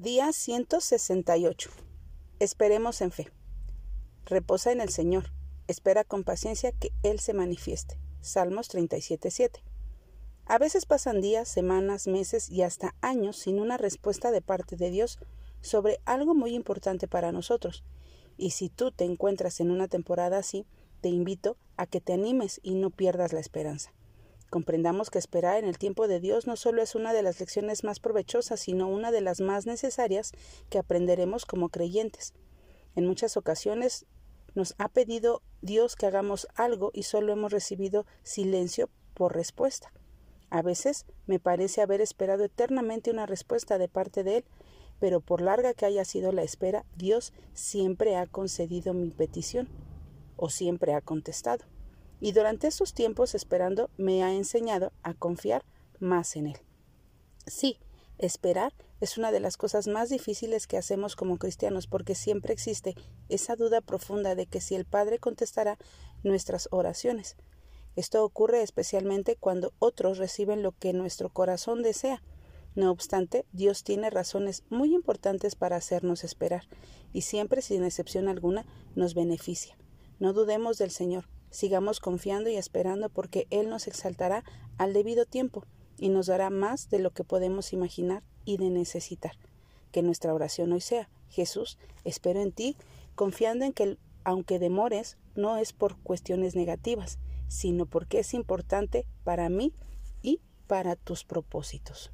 Día 168. Esperemos en fe. Reposa en el Señor. Espera con paciencia que Él se manifieste. Salmos 37.7. A veces pasan días, semanas, meses y hasta años sin una respuesta de parte de Dios sobre algo muy importante para nosotros. Y si tú te encuentras en una temporada así, te invito a que te animes y no pierdas la esperanza. Comprendamos que esperar en el tiempo de Dios no solo es una de las lecciones más provechosas, sino una de las más necesarias que aprenderemos como creyentes. En muchas ocasiones nos ha pedido Dios que hagamos algo y solo hemos recibido silencio por respuesta. A veces me parece haber esperado eternamente una respuesta de parte de Él, pero por larga que haya sido la espera, Dios siempre ha concedido mi petición o siempre ha contestado y durante estos tiempos esperando me ha enseñado a confiar más en Él. Sí, esperar es una de las cosas más difíciles que hacemos como cristianos porque siempre existe esa duda profunda de que si el Padre contestará nuestras oraciones. Esto ocurre especialmente cuando otros reciben lo que nuestro corazón desea. No obstante, Dios tiene razones muy importantes para hacernos esperar, y siempre, sin excepción alguna, nos beneficia. No dudemos del Señor, Sigamos confiando y esperando porque Él nos exaltará al debido tiempo y nos dará más de lo que podemos imaginar y de necesitar. Que nuestra oración hoy sea, Jesús, espero en ti, confiando en que aunque demores, no es por cuestiones negativas, sino porque es importante para mí y para tus propósitos.